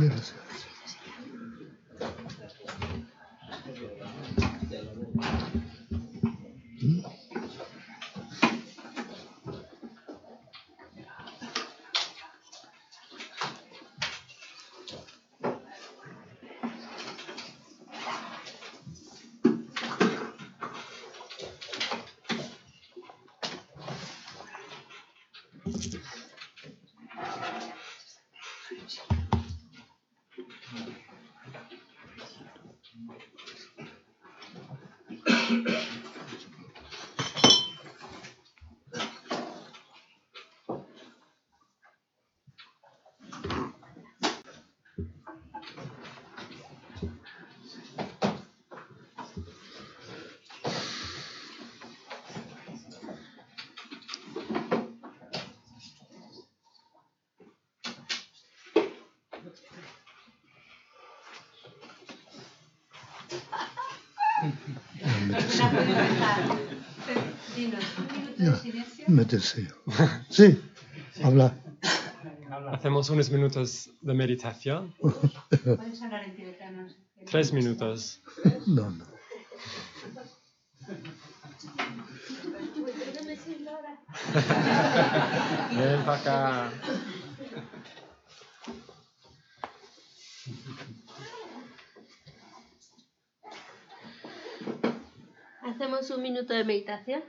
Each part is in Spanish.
Yes. Sí, habla. Hacemos unos minutos de meditación. Tres minutos. No, no. Ven para acá. Hacemos un minuto de meditación.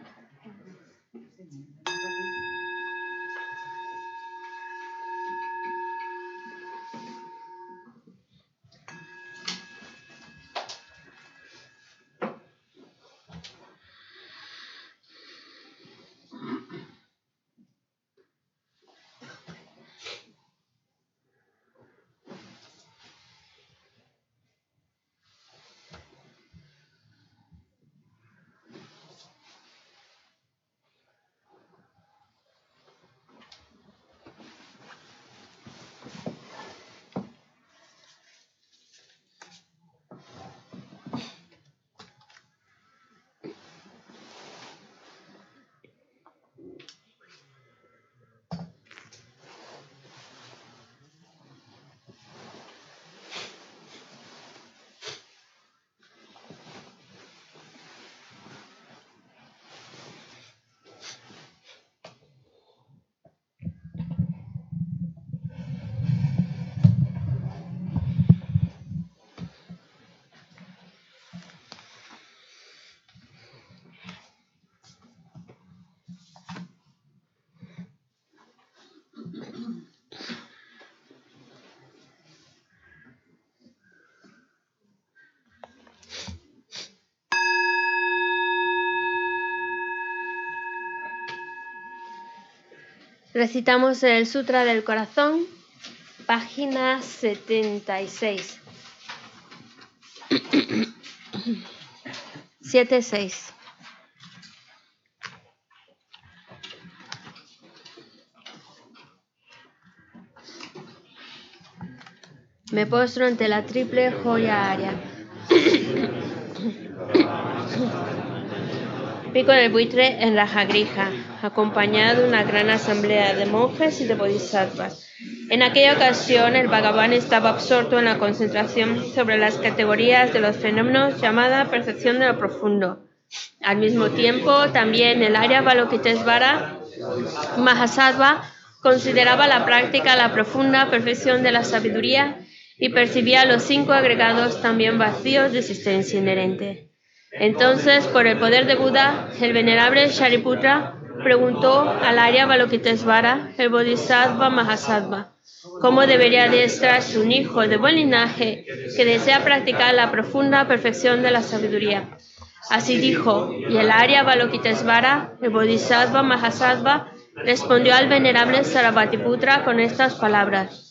Recitamos el Sutra del Corazón, página 76. 7.6. Me postro ante la triple joya área. Pico del buitre en Rajagrija, acompañado de una gran asamblea de monjes y de bodhisattvas. En aquella ocasión, el Bhagavan estaba absorto en la concentración sobre las categorías de los fenómenos llamada percepción de lo profundo. Al mismo tiempo, también el Arya Balokitesvara Mahasattva consideraba la práctica la profunda perfección de la sabiduría y percibía los cinco agregados también vacíos de existencia inherente. Entonces, por el poder de Buda, el venerable Shariputra preguntó al Arya Balokitesvara, el Bodhisattva Mahasattva, cómo debería adiestrarse un hijo de buen linaje que desea practicar la profunda perfección de la sabiduría. Así dijo, y el Arya Balokitesvara, el Bodhisattva Mahasattva, respondió al venerable Sarabhatiputra con estas palabras.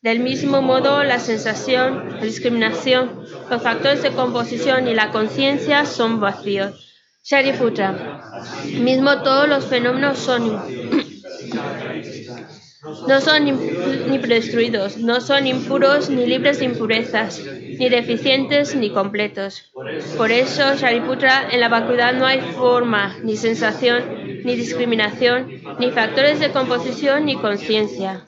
Del mismo modo, la sensación, la discriminación, los factores de composición y la conciencia son vacíos. Shariputra, mismo todos los fenómenos son no son ni predestruidos, no son impuros ni libres de impurezas, ni deficientes ni completos. Por eso, Shariputra, en la vacuidad no hay forma, ni sensación, ni discriminación, ni factores de composición, ni conciencia.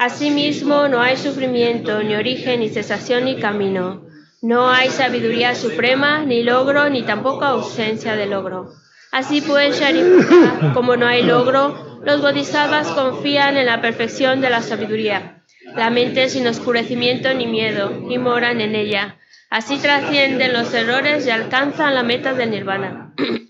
Asimismo, no hay sufrimiento, ni origen, ni cesación, ni camino. No hay sabiduría suprema, ni logro, ni tampoco ausencia de logro. Así pues, Shariputra, como no hay logro, los bodhisattvas confían en la perfección de la sabiduría. La mente sin oscurecimiento ni miedo, y moran en ella. Así trascienden los errores y alcanzan la meta del nirvana.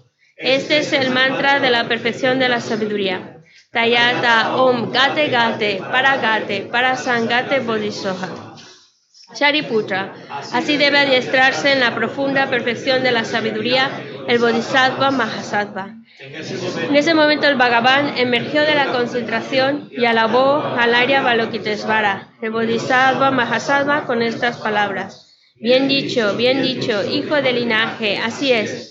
Este es el mantra de la perfección de la sabiduría. Tayata Om Gate Gate Para Gate Para Sangate Bodhisoha. Shariputra. Así debe adiestrarse en la profunda perfección de la sabiduría el Bodhisattva Mahasattva. En ese momento el Bhagavan emergió de la concentración y alabó al Arya Balokitesvara, el Bodhisattva Mahasattva, con estas palabras. Bien dicho, bien dicho, hijo de linaje, así es.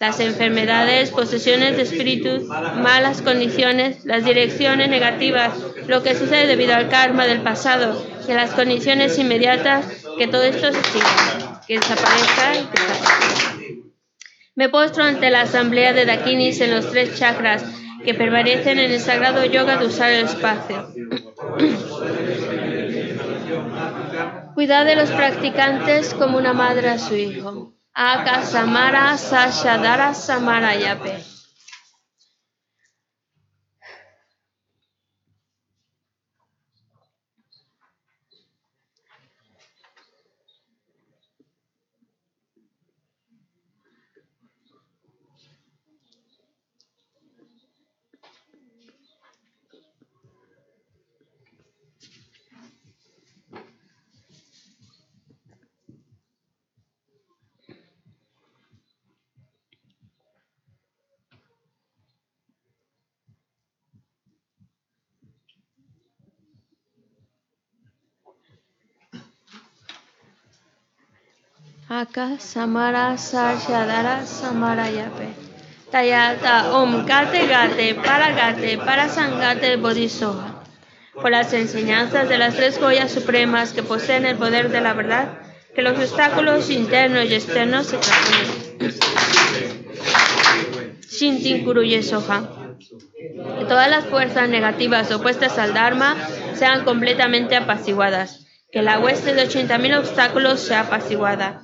Las enfermedades, posesiones de espíritus, malas condiciones, las direcciones negativas, lo que sucede debido al karma del pasado y las condiciones inmediatas, que todo esto se que desaparezca y desaparezca. Me postro ante la asamblea de Dakinis en los tres chakras que permanecen en el sagrado yoga de usar el espacio. Cuidad de los practicantes como una madre a su hijo. Aka Samara Sashadara Samara Yape. Aka Samara Sarshadara Samarayape. Tayata Om Gate Gate Para Gate Para Sangate Bodhisoha. Por las enseñanzas de las tres joyas supremas que poseen el poder de la verdad, que los obstáculos internos y externos se transformen. Shintin Kuruye Soja. Que todas las fuerzas negativas opuestas al Dharma sean completamente apaciguadas. Que la hueste de 80.000 obstáculos sea apaciguada.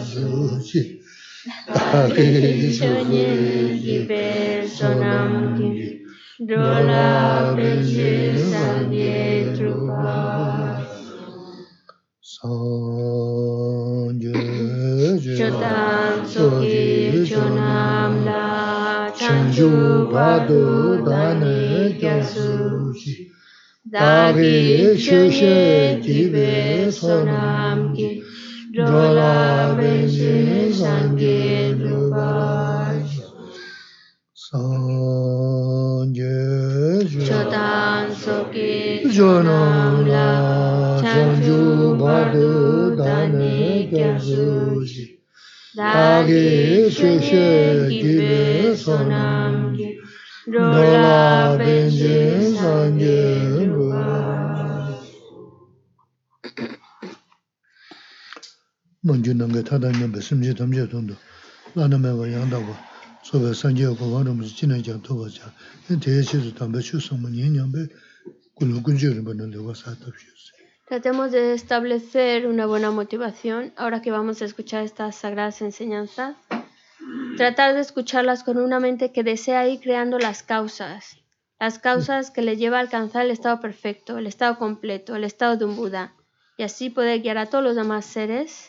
Jesusi. Jesusi gibe sonam ki. Dola pece sangye trupa. Sangye. Chotan soki chonam la. Chanju padu dane gyasushi. Dari shushe gibe sonam ki. Dola Dolabeci sangue rubash. Sanje Chotan soki Jonam la Chanju badu dane gyazuji Dagi shushe gibe sonamji Dolabeci sangue 먼저 남게 타다는 말씀지 담제 돈도 나는 뭐 양다고 소배 산지하고 와르면서 지내자 도와자 대체도 담배 추성문 년년배 굴군지를 보는 데가 사답시었어요. Tratemos de establecer una buena motivación ahora que vamos a escuchar estas sagradas enseñanzas. Tratar de escucharlas con una mente que desea ir creando las causas, las causas que le lleva a alcanzar el estado perfecto, el estado completo, el estado de un Buda, y así poder guiar a todos los demás seres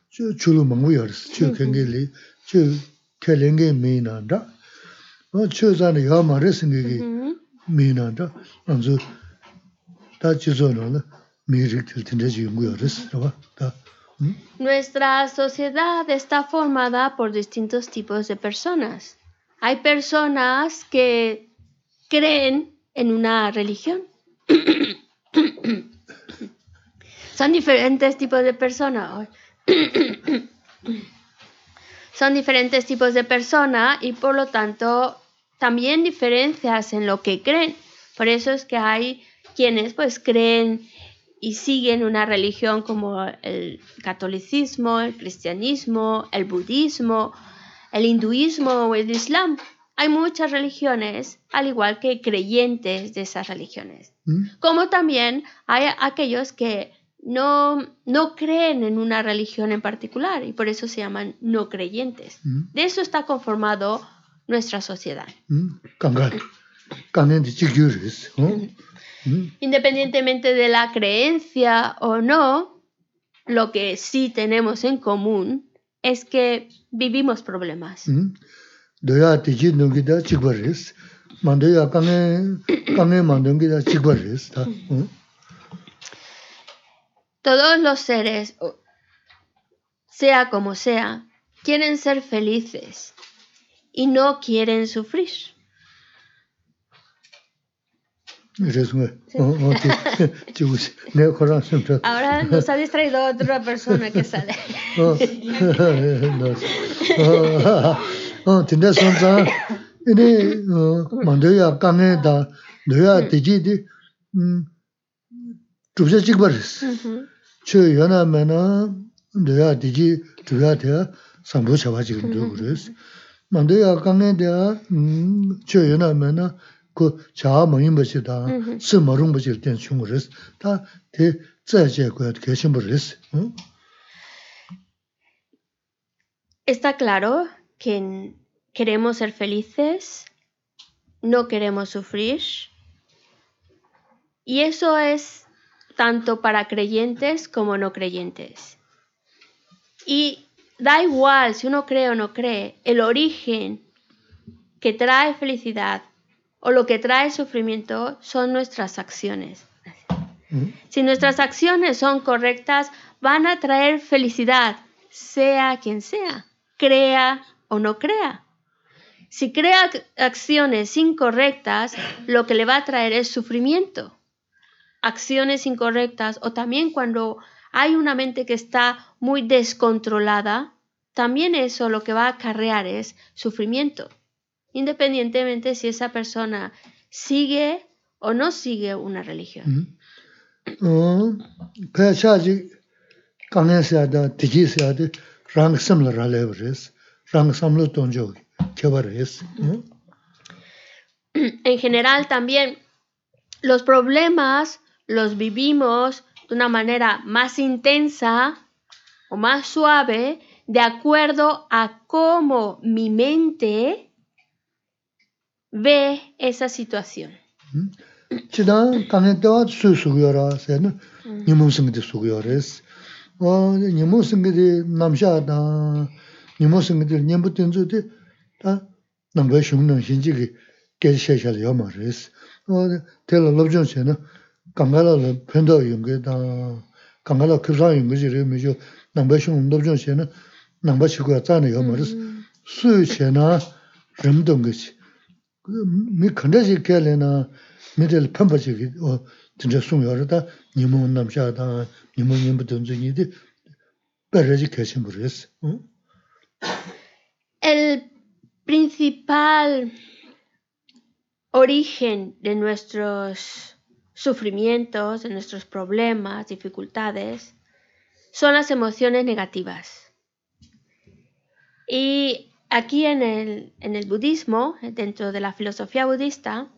chū chūlu māngu yāris, chū kēngi lī, chū kēlēngi mī nāndā, chū zāni yā mā rēs ngi kī mī nāndā, tā chīzō nāna mī rīk tīl tīndē chī yungu yāris, rāba, tā. Nuestra sociedad está formada por distintos tipos de personas. Hay personas que creen en una religión. Son diferentes tipos de personas. Son diferentes tipos de personas y por lo tanto también diferencias en lo que creen. Por eso es que hay quienes pues creen y siguen una religión como el catolicismo, el cristianismo, el budismo, el hinduismo o el islam. Hay muchas religiones, al igual que creyentes de esas religiones. 음? Como también hay aquellos que no, no creen en una religión en particular y por eso se llaman no creyentes. De eso está conformado nuestra sociedad. Mm. mm. Independientemente de la creencia o no, lo que sí tenemos en común es que vivimos problemas. Mm. Todos los seres, sea como sea, quieren ser felices y no quieren sufrir. Ahora nos ha distraído otra persona que sale. chubsa yana mena daya digi chubya daya sangpo chawa chikpa dhugu resi. Manda yana mena ku si. Ta. Está claro que queremos ser felices, no queremos sufrir, y eso es tanto para creyentes como no creyentes. Y da igual si uno cree o no cree, el origen que trae felicidad o lo que trae sufrimiento son nuestras acciones. 응? Si nuestras acciones son correctas, van a traer felicidad, sea quien sea, crea o no crea. Si crea ac- acciones incorrectas, lo que le va a traer es sufrimiento acciones incorrectas o también cuando hay una mente que está muy descontrolada, también eso lo que va a acarrear es sufrimiento, independientemente si esa persona sigue o no sigue una religión. En general también los problemas los vivimos de una manera más intensa o más suave de acuerdo a cómo mi mente ve esa situación. 지단 강에 또 수수고라 세는 니무승게 수고요레스. 어, 니무승게 남샤다. 니무승게 님부터 다 남배 흉는 신지기 깨셔셔 요마레스. 어, 텔로 럽존세는 강가라 편도 용게다. 강가라 급사 용게지를 미죠. 남배 흉 럽존세는 남배 치고 자네 요마레스. 수체나 름동 것이 미 컨데지 kellena 미들 펌버지 어 진짜 숨여르다 니모 남샤다 니모 님부 던지니디 베르지 계신 부르스 응? El principal origen de nuestros sufrimientos, de nuestros problemas, dificultades, son las emociones negativas. Y aquí en el, en el budismo, dentro de la filosofía budista,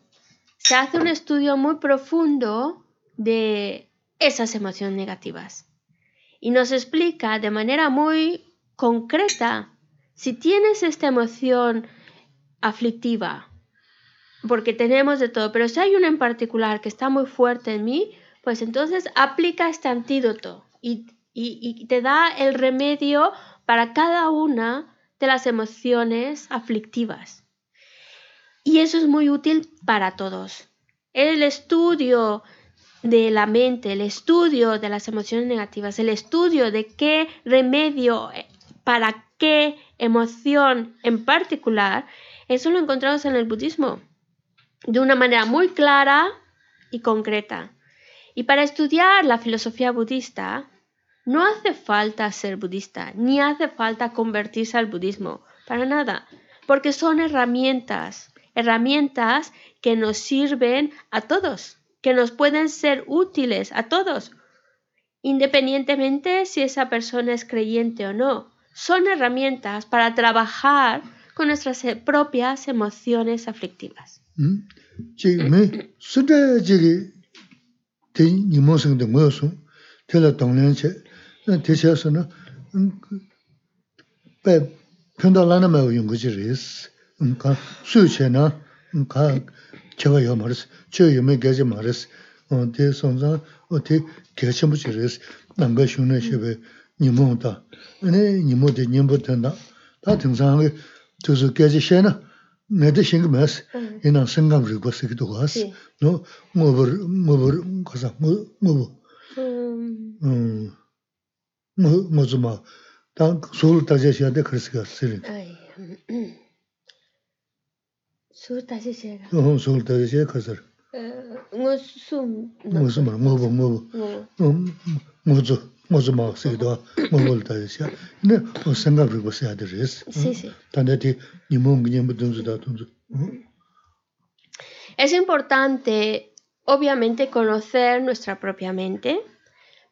se hace un estudio muy profundo de esas emociones negativas. Y nos explica de manera muy concreta si tienes esta emoción aflictiva, porque tenemos de todo, pero si hay una en particular que está muy fuerte en mí, pues entonces aplica este antídoto y, y- te da el remedio para cada una de las emociones aflictivas. Y eso es muy útil para todos. El estudio de la mente, el estudio de las emociones negativas, el estudio de qué remedio eh, para qué emoción en particular, eso lo encontramos en el budismo de una manera muy clara y concreta. Y para estudiar la filosofía budista, no hace falta ser budista, ni hace falta convertirse al budismo, para nada, porque son herramientas, herramientas que nos sirven a todos, que nos pueden ser útiles a todos, independientemente si esa persona es creyente o no. Son herramientas para trabajar con nuestras eh, propias emociones aflictivas. chik me sudra chigi te nimo singde ngoyo sung, te la tonglen che, te che su na, pe penda lana mayo yungu chi res, ka su che na, ka chewa yo ma res, che yo me geje ma res, te o te geche mu chi res, nanga shung na shebe nimo ta, ane nimo de nimbo tenda, ta ting zang hangi tuzu geje she na, 내데 싱금스 이나 생각 그리고 쓰기도 왔어 너 뭐버 뭐버 가서 뭐뭐 음 뭐뭐 당 소를 따져야 돼 그랬어 쓰리 술 다시 제가 어 소를 따져야 가서 무슨 무슨 말 뭐뭐 뭐 뭐죠 뭐죠 막 쓰기도 뭐를 따져야 근데 뭐 생각 그리고 써야 돼 그랬어 sí sí 단대티 니몽 그냥 뭐 돈주다 돈주 Es importante, obviamente, conocer nuestra propia mente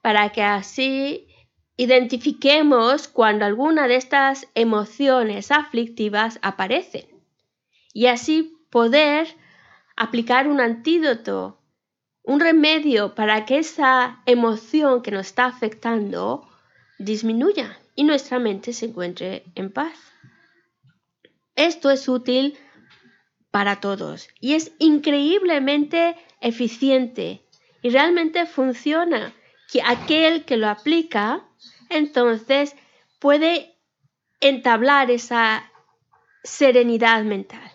para que así identifiquemos cuando alguna de estas emociones aflictivas aparecen y así poder aplicar un antídoto, un remedio para que esa emoción que nos está afectando disminuya y nuestra mente se encuentre en paz. Esto es útil para todos y es increíblemente eficiente y realmente funciona que aquel que lo aplica entonces puede entablar esa serenidad mental.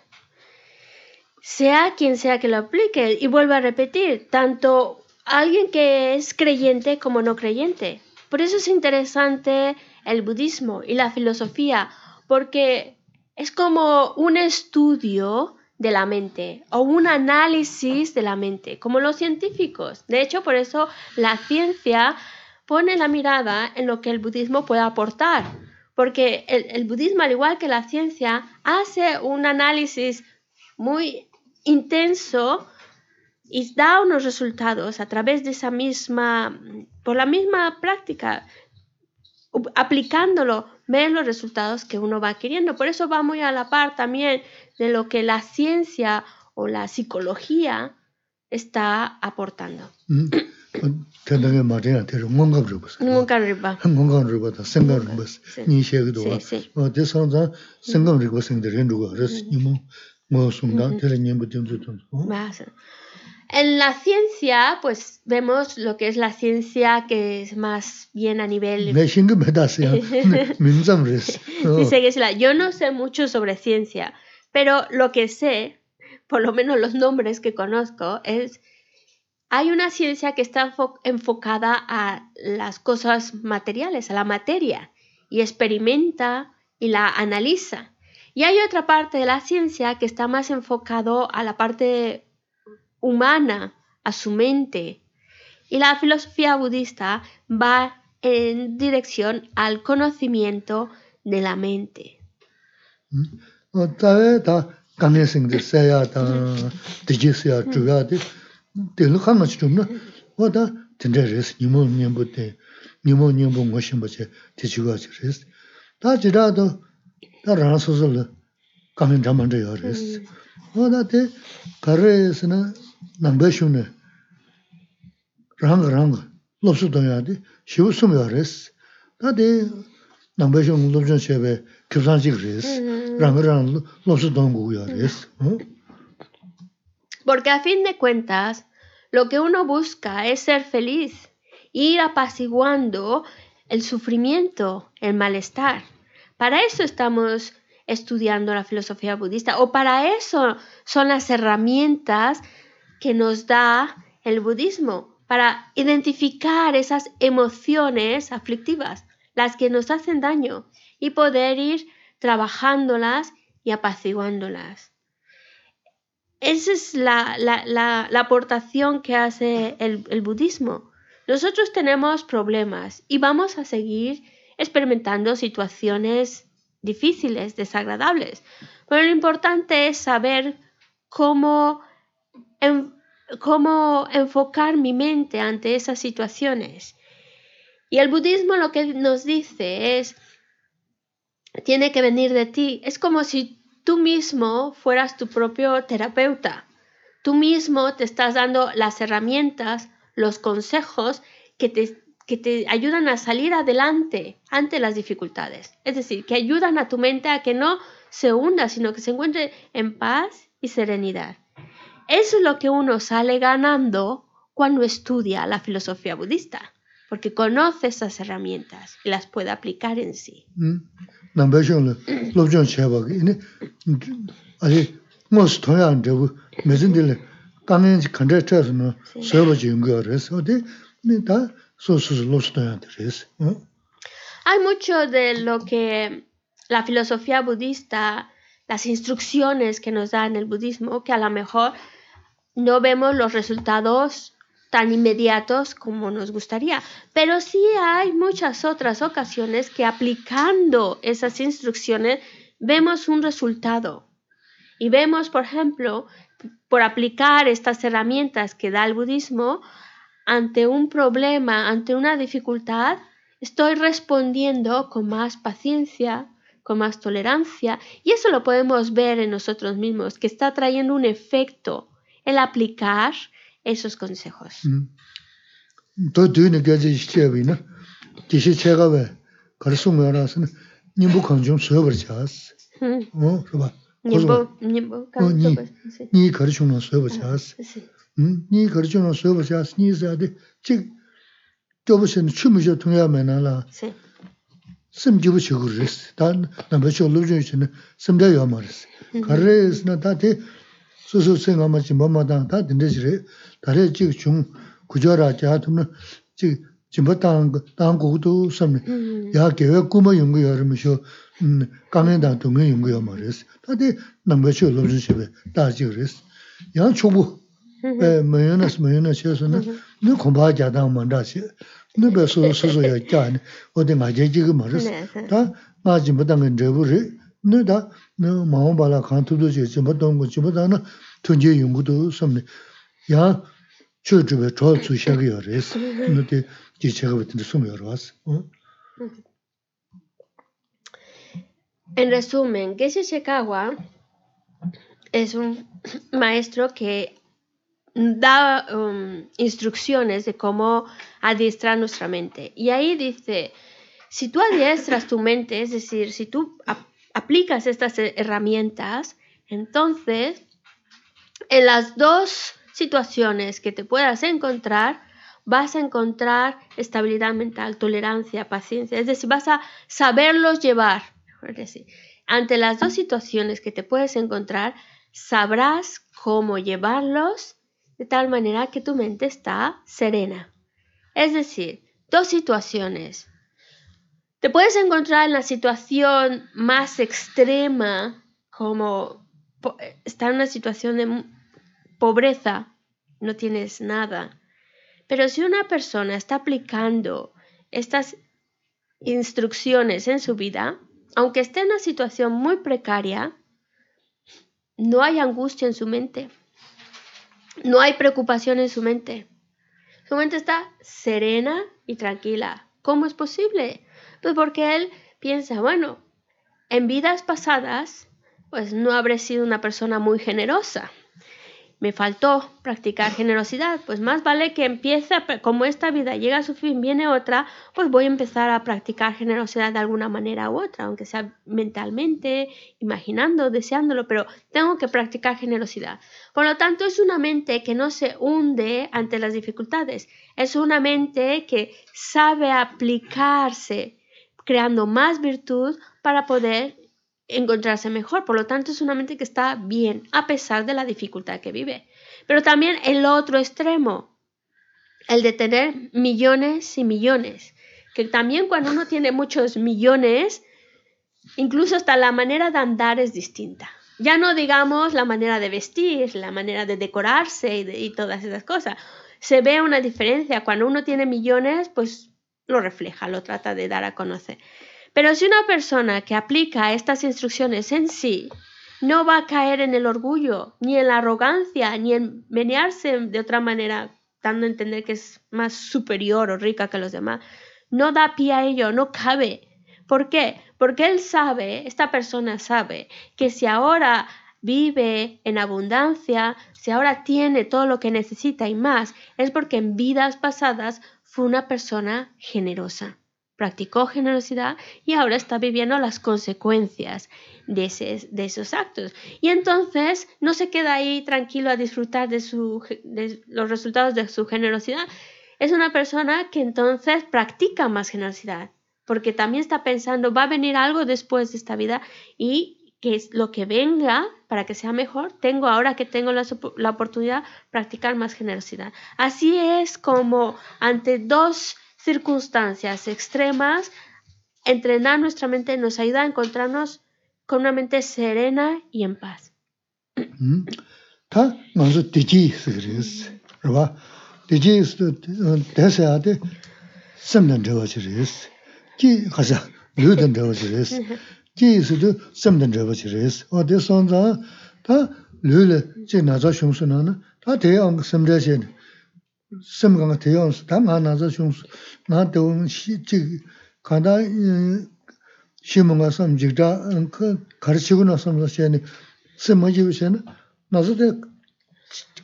Sea quien sea que lo aplique, y vuelvo a repetir, tanto alguien que es creyente como no creyente. Por eso es interesante el budismo y la filosofía, porque es como un estudio de la mente o un análisis de la mente, como los científicos. De hecho, por eso la ciencia pone la mirada en lo que el budismo puede aportar, porque el, el budismo, al igual que la ciencia, hace un análisis muy intenso y da unos resultados a través de esa misma, por la misma práctica, aplicándolo, ver los resultados que uno va adquiriendo. Por eso va muy a la par también de lo que la ciencia o la psicología está aportando. rubus Sí. Sí, En la ciencia, pues vemos lo que es la ciencia que es más bien a nivel Dice Gisela, yo no sé mucho sobre ciencia, pero lo que sé, por lo menos los nombres que conozco, es hay una ciencia que está enfo- enfocada a las cosas materiales, a la materia, y experimenta y la analiza. Y hay otra parte de la ciencia que está más enfocado a la parte humana, a su mente. Y la filosofía budista va en dirección al conocimiento de la mente. O ta ta kan ne sing de se ya ta de ji se ya zhu ya de de lu khang chi tum na o da tin de res ni mo nyem bu de ni mo nyem bu ngo shin bu che de chi ga chi res ta ji da do ta ra su su le kan ne man de ya res o da de ka re se na nang ba shu ne rang rang lo su do ya de shi u sum ya res ta de nang ba shu lo jun che be kyub san chi res rang rang lo su dong gu ya res ¿no? Porque a fin de cuentas, lo que uno busca es ser feliz, ir apaciguando el sufrimiento, el malestar. Para eso estamos estudiando la filosofía budista o para eso son las herramientas que nos da el budismo, para identificar esas emociones aflictivas, las que nos hacen daño, y poder ir trabajándolas y apaciguándolas. Esa es la, la, la, aportación que hace el, el budismo. Nosotros tenemos problemas y vamos a seguir experimentando situaciones difíciles, desagradables. Pero lo importante es saber cómo, cómo enfocar mi mente ante esas situaciones. Y el budismo lo que nos dice es, tiene que venir de ti. Es como si tú mismo fueras tu propio terapeuta. Tú mismo te estás dando las herramientas, los consejos que te, que te ayudan a salir adelante ante las dificultades. Es decir, que ayudan a tu mente a que no se hunda, sino que se encuentre en paz y serenidad. Eso es lo que uno sale ganando cuando estudia la filosofía budista, porque conoce esas herramientas y las puede aplicar en sí. 음, hay mucho de lo que la filosofía budista, las instrucciones que nos da en el budismo, que a lo mejor no vemos los resultados tan inmediatos como nos gustaría. Pero sí hay muchas otras ocasiones que aplicando esas instrucciones vemos un resultado. Y vemos, por ejemplo, por aplicar estas herramientas que da el budismo, ante un problema, ante una dificultad, estoy respondiendo con más paciencia, con más tolerancia, y eso lo podemos ver en nosotros mismos, que está trayendo un efecto el aplicar esos consejos. Mm. 어 그봐 Nyembo- nyembo- Oh, ni. sí. 니 가르송는 서버자스 Sí. 음, 니 가르쳐놓은 수업을 니자데 즉 저부선 춤을 통하면은 Sí. 심지부 적으랬어. 단 남의 졸로주는 심다 요마랬어. 가르스나 다데 소소 생각하지 뭐마다 다 된대지래. 다래 즉중 구조라 자도는 즉 지금부터 당국도 섬 Mm. 야 계획 꾸며 연구 여름이쇼 음 강연다 동의 연구 요마랬어. 다데 남의 졸로주시베 다지랬어. 야 초보 mayunas mayunas chesu na nu kumbha jadang manda si nu be su su su ya kya ni odi nga je jiga maris ta nga jimba tanga drebu ri nu da nu mawa bala khaan tudu che jimba tongu jimba tanga tunje yungu tu samni ya chu chube cho su shagi ya res nu di ji chega batin sum ya rwas En resumen, Geshe Shekawa es un maestro que da um, instrucciones de cómo adiestrar nuestra mente. Y ahí dice, si tú adiestras tu mente, es decir, si tú ap- aplicas estas he- herramientas, entonces en las dos situaciones que te puedas encontrar, vas a encontrar estabilidad mental, tolerancia, paciencia, es decir, vas a saberlos llevar. decir. Ante las dos situaciones que te puedes encontrar, sabrás cómo llevarlos de tal manera que tu mente está serena. Es decir, dos situaciones. Te puedes encontrar en la situación más extrema, como po- estar en una situación de pobreza, no tienes nada. Pero si una persona está aplicando estas instrucciones en su vida, aunque esté en una situación muy precaria, no hay angustia en su mente, no hay preocupación en su mente. Su mente está serena y tranquila. ¿Cómo es posible? Pues porque él piensa, bueno, en vidas pasadas, pues no habré sido una persona muy generosa. Me faltó practicar generosidad, pues más vale que empiece, como esta vida llega a su fin, viene otra, pues voy a empezar a practicar generosidad de alguna manera u otra, aunque sea mentalmente, imaginando, deseándolo, pero tengo que practicar generosidad. Por lo tanto, es una mente que no se hunde ante las dificultades, es una mente que sabe aplicarse, creando más virtud para poder encontrarse mejor. Por lo tanto, es una mente que está bien a pesar de la dificultad que vive. Pero también el otro extremo, el de tener millones y millones. Que también cuando uno tiene muchos millones, incluso hasta la manera de andar es distinta. Ya no digamos la manera de vestir, la manera de decorarse y, y todas esas cosas. Se ve una diferencia. Cuando uno tiene millones, pues lo refleja, lo trata de dar a conocer. Pero si una persona que aplica estas instrucciones en sí, no va a caer en el orgullo, ni en la arrogancia, ni en menearse de otra manera, dando a entender que es más superior o rica que los demás. No da pie a ello, no cabe. ¿Por qué? Porque él sabe, esta persona sabe, que si ahora vive en abundancia, si ahora tiene todo lo que necesita y más, es porque en vidas pasadas fue una persona generosa. Practicó generosidad y ahora está viviendo las consecuencias de, esos actos. Y entonces no se queda ahí tranquilo a disfrutar de los resultados de su generosidad. Es una persona que entonces practica más generosidad, porque también está pensando, va a venir algo después de esta vida y que es lo que venga para que sea mejor, tengo ahora que tengo la, la oportunidad practicar más generosidad. Así es como ante dos circunstancias extremas, entrenar nuestra mente nos ayuda a encontrarnos con una mente serena y en paz. semganga teyonsu, ta maa naza shungsu, naa tewon chik kanda eh, shimunga sam jikda eh, karichigu na samza shayani semma jibu shayani naza de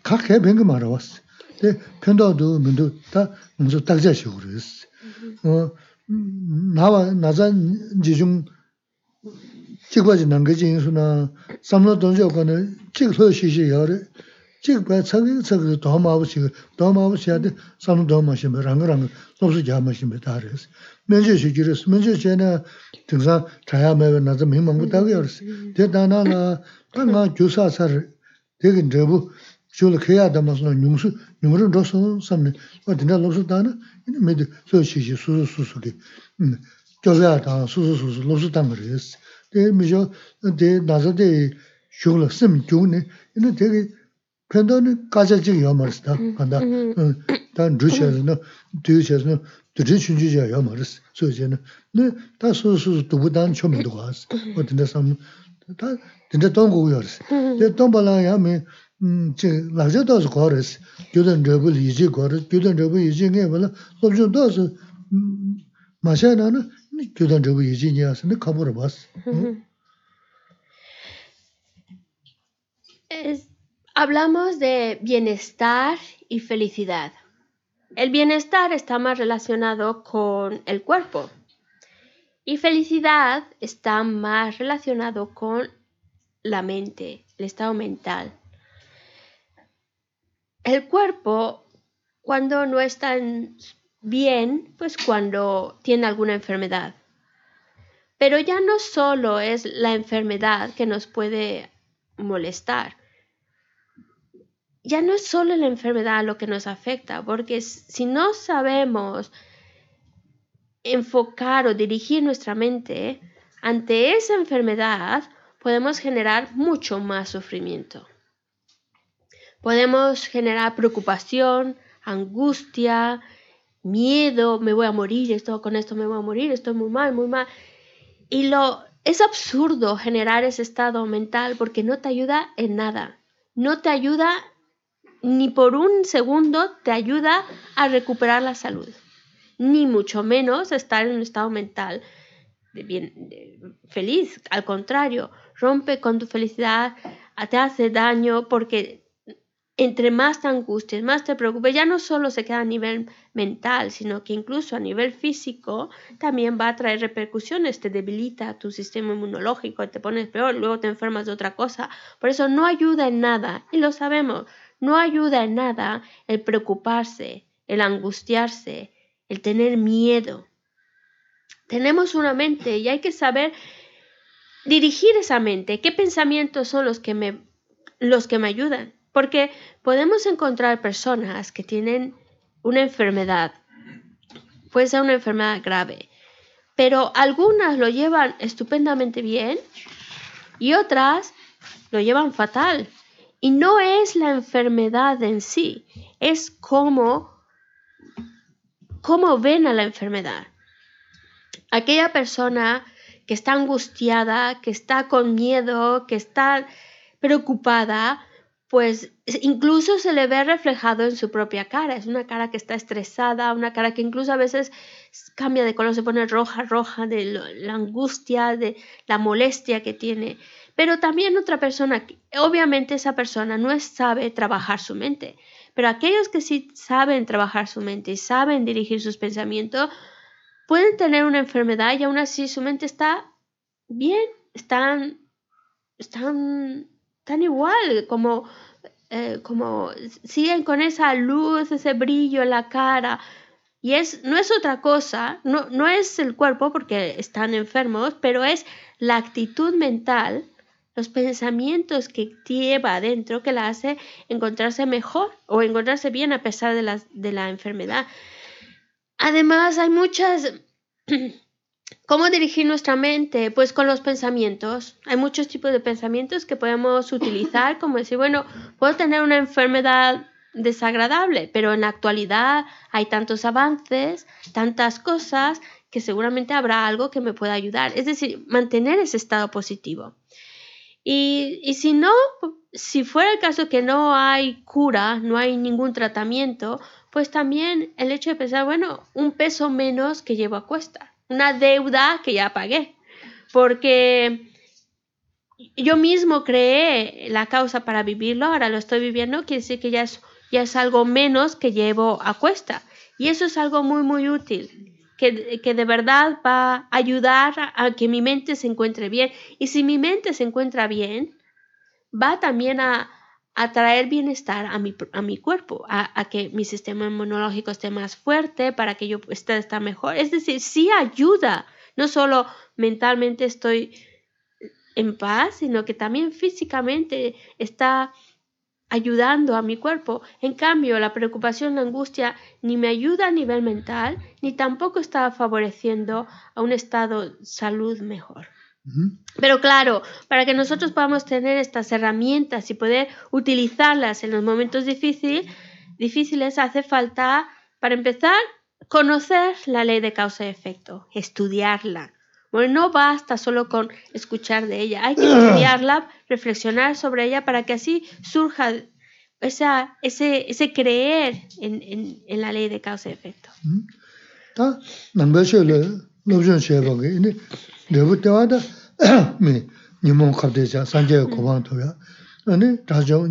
kakhe bengi mara wasi, de pendo du mendo ta mzo takja shiguru yasi. Eh, nawa naza jijung chikwaji nangaji yinsu na samla donjo kanda chik loyo shishi yawari, chik baya tsaki tsaki dhawa mabu chika, dhawa mabu chayade sanu dhawa ma shimbe, ranga ranga, nopsu jaa ma shimbe dharis. Menche shikiris, menche chayana tingsan chaya mewe naza ming mangu dhagiyaris. Te dana na, ta nga gyusa tsari, degi drebu, chula kaya dama suna nyungsu, nyungrin dhosu samni, wa dinda lopsu dana, ina midi so shishi susu susu ki, mm, gyozaya dana susu susu lopsu dhangaris. Te mijo, te naza de shukla sim gyungni, ina degi 제 전에 등산 자야 매고 나서 민망고 다고 그랬어. 대단하나 당가 교사사를 되게 내부 줄 해야 담아서 뉴스 뉴스를 넣어서 삼네. 어디나 넣어서 다나 이제 매드 소시시 수수 수수기. 음. 교사다 수수 수수 넣어서 담 그랬어. 대 미저 대 나서대 쇼를 쓰면 좋네. 이제 되게 팬더는 가자지 요마스다. 간다. 단 루셔는 뒤셔는 드지 춘지야 요마스. 소제는 네 다소소 두부단 좀 도와스. 어딘데 삼 다, 진짜 동고요스. 제 동발아야면 음, 제 라저도스 거르스. 교든 저불 이제 거르. 교든 저불 이제 게 몰라. 좀 더서 마셔나는 교든 저불 이제 냐스는 가보러 봤어. Es, hablamos de bienestar y felicidad. El bienestar está más relacionado con el cuerpo y felicidad está más relacionado con la mente, el estado mental. El cuerpo, cuando no está bien, pues cuando tiene alguna enfermedad. Pero ya no solo es la enfermedad que nos puede molestar, ya no es solo la enfermedad lo que nos afecta, porque si no sabemos enfocar o dirigir nuestra mente ante esa enfermedad, podemos generar mucho más sufrimiento. Podemos generar preocupación, angustia, miedo, me voy a morir, esto con esto me voy a morir, estoy muy mal, muy mal. Y lo es absurdo generar ese estado mental porque no te ayuda en nada. No te ayuda ni por un segundo te ayuda a recuperar la salud, ni mucho menos estar en un estado mental bien, feliz. Al contrario, rompe con tu felicidad, te hace daño porque entre más te angusties, más te preocupes, ya no solo se queda a nivel mental, sino que incluso a nivel físico también va a traer repercusiones, te debilita tu sistema inmunológico, te pones peor, luego te enfermas de otra cosa. Por eso no ayuda en nada, y lo sabemos, no ayuda en nada el preocuparse, el angustiarse, el tener miedo. Tenemos una mente y hay que saber dirigir esa mente. ¿Qué pensamientos son los que me, los que me ayudan? Porque podemos encontrar personas que tienen una enfermedad. Puede ser una enfermedad grave. Pero algunas lo llevan estupendamente bien y otras lo llevan fatal. Y no es la enfermedad en sí, es cómo, cómo ven a la enfermedad. Aquella persona que está angustiada, que está con miedo, que está preocupada, pues incluso se le ve reflejado en su propia cara. Es una cara que está estresada, una cara que incluso a veces cambia de color, se pone roja, roja, de la angustia, de la molestia que tiene. Pero también otra persona, obviamente esa persona no sabe trabajar su mente, pero aquellos que sí saben trabajar su mente y saben dirigir sus pensamientos, pueden tener una enfermedad y aún así su mente está bien, están, están tan igual como, eh, como siguen con esa luz, ese brillo en la cara. Y es, no es otra cosa, no, no es el cuerpo porque están enfermos, pero es la actitud mental, los pensamientos que lleva adentro que la hace encontrarse mejor o encontrarse bien a pesar de la, de la enfermedad. Además, hay muchas ¿Cómo dirigir nuestra mente? Pues con los pensamientos. Hay muchos tipos de pensamientos que podemos utilizar, como decir, bueno, puedo tener una enfermedad desagradable, pero en la actualidad hay tantos avances, tantas cosas, que seguramente habrá algo que me pueda ayudar. Es decir, mantener ese estado positivo. Y, y si no, si fuera el caso que no hay cura, no hay ningún tratamiento, pues también el hecho de pensar, bueno, un peso menos que llevo a cuesta una deuda que ya pagué, porque yo mismo creé la causa para vivirlo, ahora lo estoy viviendo, quiere decir que ya es, ya es algo menos que llevo a cuesta. Y eso es algo muy, muy útil, que, que de verdad va a ayudar a que mi mente se encuentre bien. Y si mi mente se encuentra bien, va también a, a traer bienestar a mi, a mi cuerpo, a, que mi sistema inmunológico esté más fuerte, para que yo esté, esté mejor. Es decir, sí ayuda, no solo mentalmente estoy en paz, sino que también físicamente está ayudando a mi cuerpo. En cambio, la preocupación, la angustia ni me ayuda a nivel mental, ni tampoco está favoreciendo a un estado de salud mejor. Pero claro, para que nosotros podamos tener estas herramientas y poder utilizarlas en los momentos difíciles, hace falta, para empezar, conocer la ley de causa y efecto, estudiarla. Bueno, no basta solo con escuchar de ella, hay que estudiarla, reflexionar sobre ella para que así surja esa, ese, ese creer en, en, la ley de causa y efecto. lebu tewa da mi nimo khabde cha sanje yo kubang toya ane dajo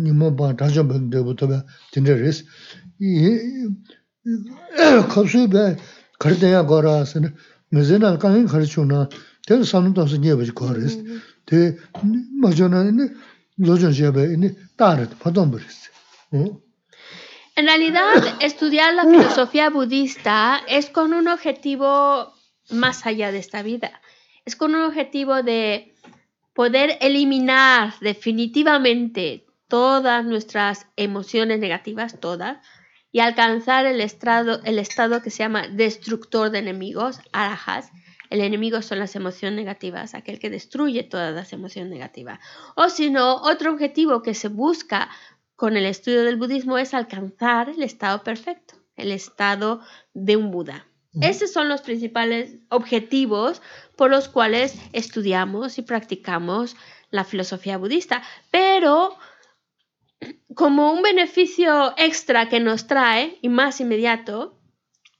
padon baris En realidad, estudiar la filosofía budista es con un objetivo más allá de esta vida. es con un objetivo de poder eliminar definitivamente todas nuestras emociones negativas, todas, y alcanzar el estado, el estado que se llama destructor de enemigos, arajas. El enemigo son las emociones negativas, aquel que destruye todas las emociones negativas. O si no, otro objetivo que se busca con el estudio del budismo es alcanzar el estado perfecto, el estado de un Buda. Esos son los principales objetivos por los cuales estudiamos y practicamos la filosofía budista. Pero como un beneficio extra que nos trae y más inmediato,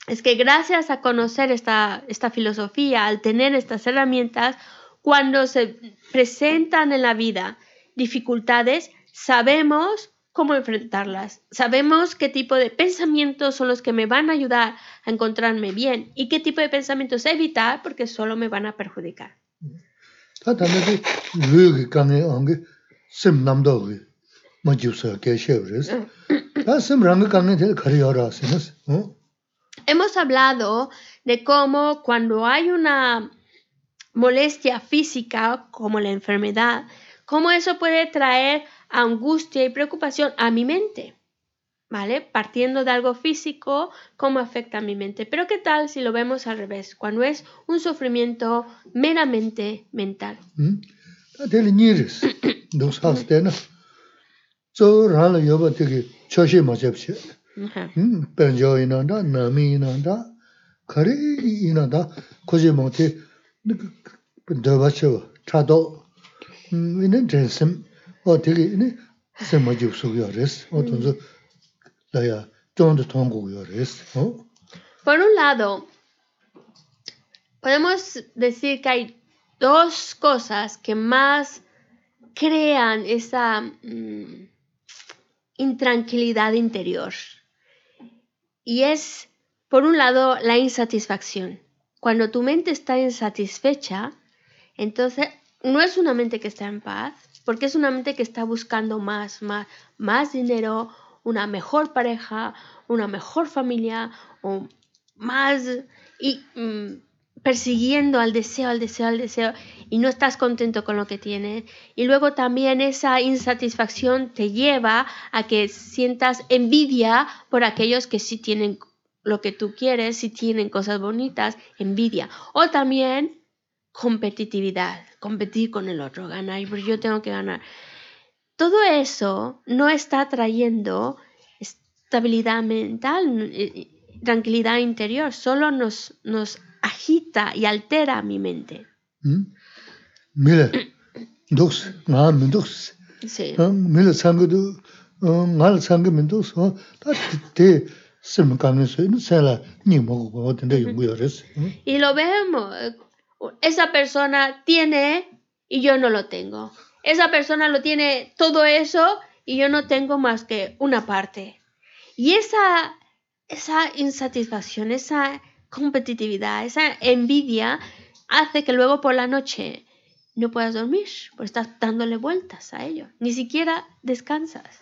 es que gracias a conocer esta, esta filosofía, al tener estas herramientas, cuando se presentan en la vida dificultades, sabemos cómo enfrentarlas. Sabemos qué tipo de pensamientos son los que me van a ayudar a encontrarme bien y qué tipo de pensamientos evitar porque solo me van a perjudicar. Hemos hablado de cómo cuando hay una molestia física como la enfermedad, cómo eso puede traer angustia y preocupación a mi mente. ¿vale? Partiendo de algo físico, cómo afecta a mi mente. Pero ¿qué tal si lo vemos al revés? Cuando es un sufrimiento meramente mental. 음? choshi Por un lado, podemos decir que hay dos cosas que más crean esa intranquilidad interior. Y es, por un lado, la insatisfacción. Cuando tu mente está insatisfecha, entonces no es una mente que está en paz, porque es una mente que está buscando más, más, más dinero, una mejor pareja, una mejor familia, o más y mm, persiguiendo al deseo, al deseo, al deseo, y no estás contento con lo que tienes. Y luego también esa insatisfacción te lleva a que sientas envidia por aquellos que sí tienen lo que tú quieres, sí tienen cosas bonitas, envidia. O también competitividad, competir con el otro, ganar, pues yo tengo que ganar. Todo eso no está trayendo estabilidad mental, eh, tranquilidad interior, solo nos, nos agita y altera mi mente. ¿Mm? Mira, dos, nada, dos. Sí. ¿Ah? Mira, sangre, nada, sangre, dos. Te, se me cambia eso, no sé, la, ni tendré ¿eh? Y lo vemos. Esa persona tiene y yo no lo tengo. Esa persona lo tiene todo eso y yo no tengo más que una parte. Y esa, esa insatisfacción, esa competitividad, esa envidia hace que luego por la noche no puedas dormir, porque estás dándole vueltas a ello. Ni siquiera descansas.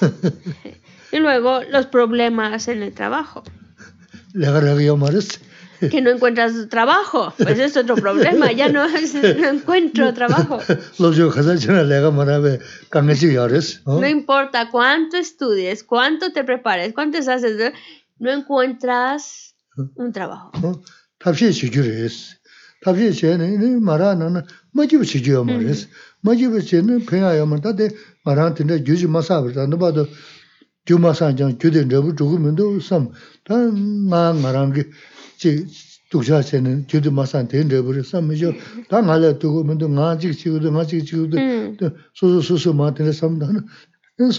y luego los problemas en el trabajo. que no encuentras trabajo. Pues es otro problema, ya no, no encuentro trabajo. No importa cuánto estudies, cuánto te prepares, cuántas haces, no encuentras un trabajo gyuma sanjang gyudin rabu dhugu mendo sam, ta maa ngarangi chi duksha chenin gyudin maa san ten sam. Hmm. Sam na, hmm.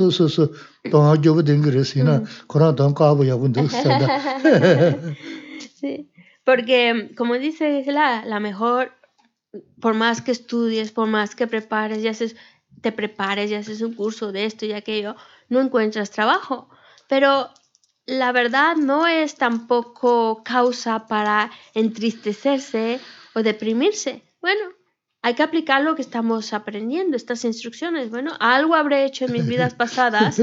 porque como dice, la, la mejor, por más que estudies, por más que prepares y haces te prepares, ya haces un curso de esto y aquello, no encuentras trabajo. Pero la verdad no es tampoco causa para entristecerse o deprimirse. Bueno, hay que aplicar lo que estamos aprendiendo, estas instrucciones. Bueno, algo habré hecho en mis vidas pasadas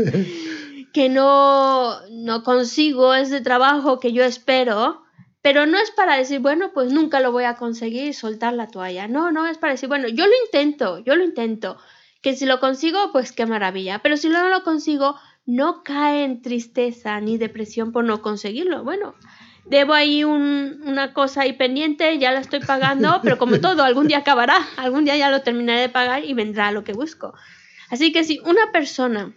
que no, no consigo ese trabajo que yo espero, pero no es para decir, bueno, pues nunca lo voy a conseguir y soltar la toalla. No, no es para decir, bueno, yo lo intento, yo lo intento, que si lo consigo, pues qué maravilla, pero si no lo consigo, no cae en tristeza ni depresión por no conseguirlo. Bueno, debo ahí un- una cosa ahí pendiente, ya la estoy pagando, pero como todo, algún día acabará, algún día ya lo terminaré de pagar y vendrá lo que busco. Así que si una persona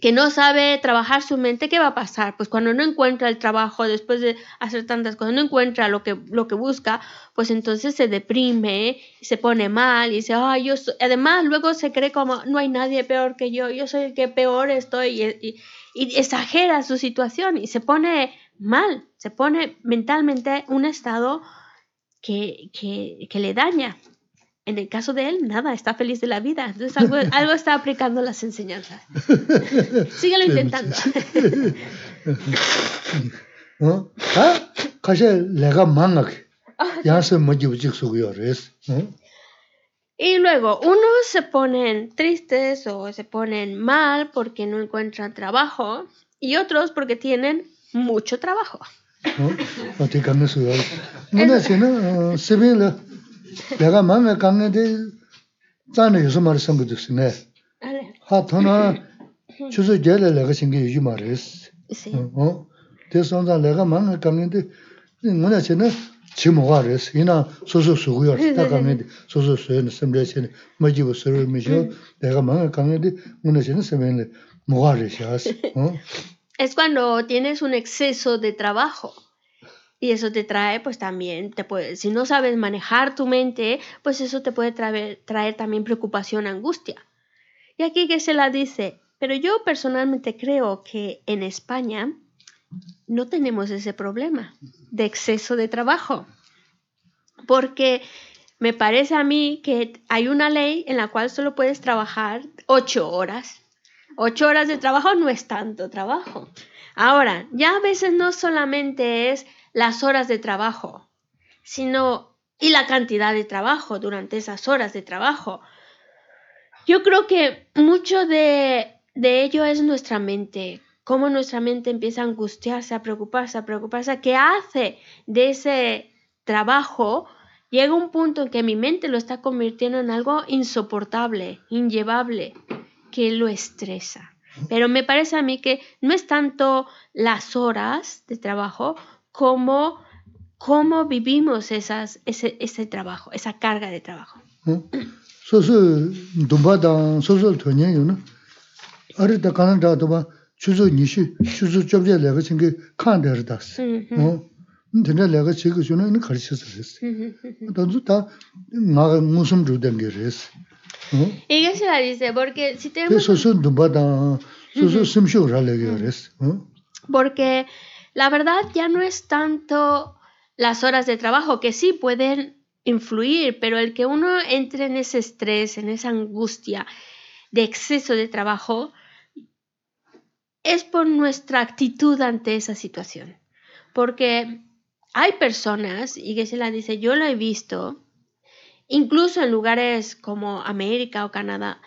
que no sabe trabajar su mente, ¿qué va a pasar? Pues cuando no encuentra el trabajo, después de hacer tantas cosas, no encuentra lo que, lo que busca, pues entonces se deprime, se pone mal y dice, ay, yo soy-". además luego se cree como, no hay nadie peor que yo, yo soy el que peor estoy y exagera su situación y se pone mal, se pone mentalmente un estado que, que, que le daña. En el caso de él, nada, está feliz de la vida. Algo, está aplicando las enseñanzas. Síguelo intentando. Y luego, unos se ponen tristes o se ponen mal porque no encuentran trabajo y otros porque tienen mucho trabajo. 어? 어떻게 가면서 뭐냐서는 세벨 내가 망에 강에데 짠에 요소 말을 쓴 것도 있네 Vale. 하 토나 추수 제를 내가 신기 유지 말했어. Sí. 어. 대선자 내가 망을 강인데 뭐냐 쟤는 지모가랬어. 이나 소소 수고요. 다 강인데 소소 수에는 섬레시는 뭐지고 서를 미셔 내가 망을 강인데 뭐냐 쟤는 섬에는 모가랬어. 어. Es cuando tienes un exceso de trabajo. Y eso te trae, pues también, te puede, si no sabes manejar tu mente, pues eso te puede traer, traer también preocupación, angustia. Y aquí que se la dice, pero yo personalmente creo que en España no tenemos ese problema de exceso de trabajo. Porque me parece a mí que hay una ley en la cual solo puedes trabajar ocho horas. Ocho horas de trabajo no es tanto trabajo. Ahora, ya a veces no solamente es las horas de trabajo, sino y la cantidad de trabajo durante esas horas de trabajo. Yo creo que mucho de, de ello es nuestra mente, cómo nuestra mente empieza a angustiarse, a preocuparse, a preocuparse, que hace de ese trabajo, llega un punto en que mi mente lo está convirtiendo en algo insoportable, inllevable, que lo estresa. Pero me parece a mí que no es tanto las horas de trabajo como cómo vivimos esas, ese, ese trabajo, esa carga de trabajo. 어. 소소 돈바당 소소 돈이 요나. 아리다 가난다도 봐. 추수 니시 추수 접제 내가 신기 칸데르다스. 어. 근데 내가 지금 주는 가르쳐서 그랬어. entonces 다 나가 무슨 주된 게랬어. 어? ¿Y qué se la dice? Porque si 그 tenemos... 소소 돈바당 소소 심쇼라래 게랬어. 어? Porque la verdad ya no es tanto las horas de trabajo, que sí pueden influir, pero el que uno entre en ese estrés, en esa angustia de exceso de trabajo, es por nuestra actitud ante esa situación. Porque hay personas, y que se la dice, yo lo he visto, incluso en lugares como América o Canadá,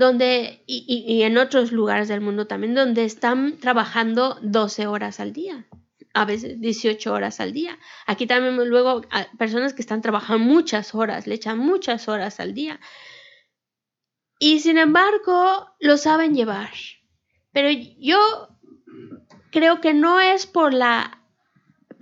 donde, y, en otros lugares del mundo también, donde están trabajando 12 horas al día, a veces 18 horas al día. Aquí también luego personas que están trabajando muchas horas, le echan muchas horas al día. Y sin embargo, lo saben llevar. Pero yo creo que no es por la